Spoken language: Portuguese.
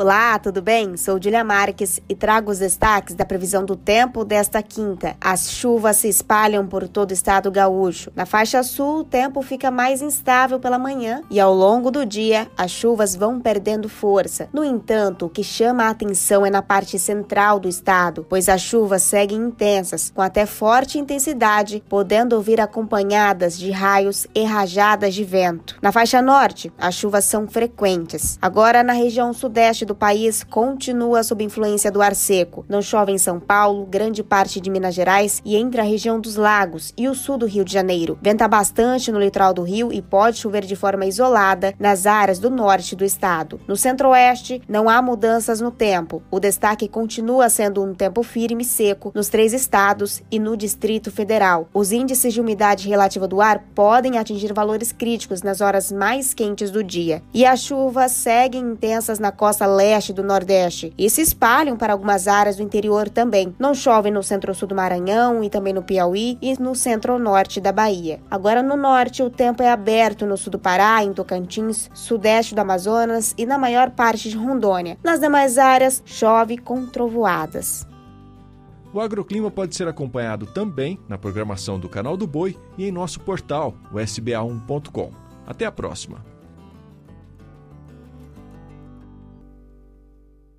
Olá, tudo bem? Sou Julia Marques e trago os destaques da previsão do tempo desta quinta. As chuvas se espalham por todo o estado gaúcho. Na faixa sul, o tempo fica mais instável pela manhã e ao longo do dia as chuvas vão perdendo força. No entanto, o que chama a atenção é na parte central do estado, pois as chuvas seguem intensas, com até forte intensidade, podendo vir acompanhadas de raios e rajadas de vento. Na faixa norte, as chuvas são frequentes. Agora, na região sudeste do país continua sob influência do ar seco. Não chove em São Paulo, grande parte de Minas Gerais e entre a região dos lagos e o sul do Rio de Janeiro. Venta bastante no litoral do Rio e pode chover de forma isolada nas áreas do norte do estado. No centro-oeste, não há mudanças no tempo. O destaque continua sendo um tempo firme e seco nos três estados e no Distrito Federal. Os índices de umidade relativa do ar podem atingir valores críticos nas horas mais quentes do dia. E as chuvas seguem intensas na costa leste do Nordeste e se espalham para algumas áreas do interior também. Não chove no centro-sul do Maranhão e também no Piauí e no centro-norte da Bahia. Agora no norte, o tempo é aberto no sul do Pará, em Tocantins, sudeste do Amazonas e na maior parte de Rondônia. Nas demais áreas, chove com trovoadas. O agroclima pode ser acompanhado também na programação do Canal do Boi e em nosso portal, o sba1.com. Até a próxima!